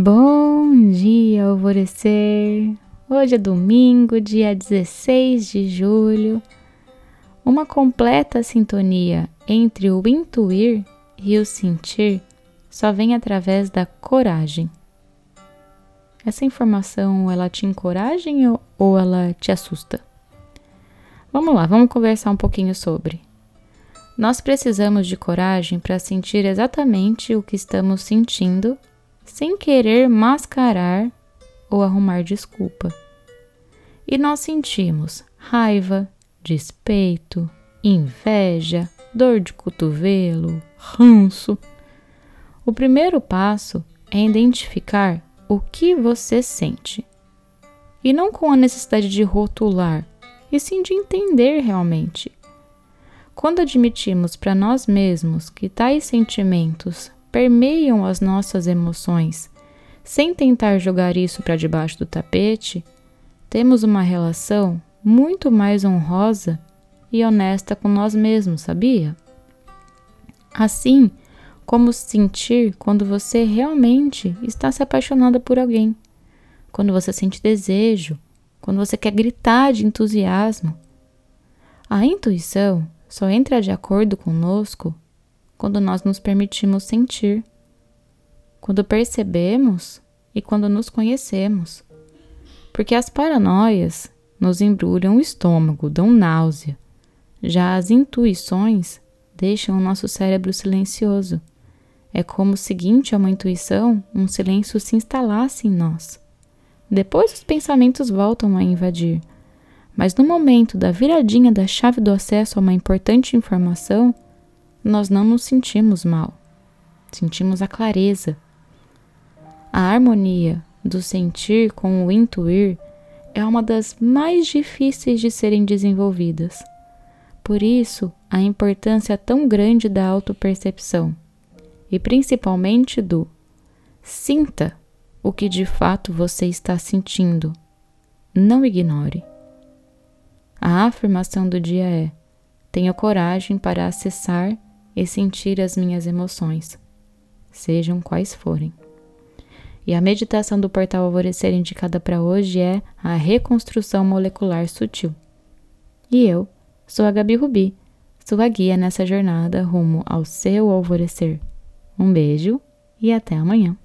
Bom dia, alvorecer! Hoje é domingo, dia 16 de julho. Uma completa sintonia entre o intuir e o sentir só vem através da coragem. Essa informação ela te encoraja ou ela te assusta? Vamos lá, vamos conversar um pouquinho sobre. Nós precisamos de coragem para sentir exatamente o que estamos sentindo sem querer mascarar ou arrumar desculpa. E nós sentimos raiva, despeito, inveja, dor de cotovelo, ranço. O primeiro passo é identificar o que você sente. E não com a necessidade de rotular, e sim de entender realmente. Quando admitimos para nós mesmos que tais sentimentos permeiam as nossas emoções, sem tentar jogar isso para debaixo do tapete, temos uma relação muito mais honrosa e honesta com nós mesmos, sabia? Assim como sentir quando você realmente está se apaixonada por alguém, quando você sente desejo, quando você quer gritar de entusiasmo. A intuição só entra de acordo conosco quando nós nos permitimos sentir, quando percebemos e quando nos conhecemos. Porque as paranoias nos embrulham o estômago, dão náusea. Já as intuições deixam o nosso cérebro silencioso. É como seguinte a uma intuição, um silêncio se instalasse em nós. Depois os pensamentos voltam a invadir. Mas no momento da viradinha da chave do acesso a uma importante informação, nós não nos sentimos mal, sentimos a clareza. A harmonia do sentir com o intuir é uma das mais difíceis de serem desenvolvidas. Por isso, a importância tão grande da autopercepção e principalmente do sinta o que de fato você está sentindo. Não ignore. A afirmação do dia é: tenho coragem para acessar e sentir as minhas emoções, sejam quais forem. E a meditação do portal Alvorecer indicada para hoje é a reconstrução molecular sutil. E eu sou a Gabi Rubi, sua guia nessa jornada rumo ao seu alvorecer. Um beijo e até amanhã.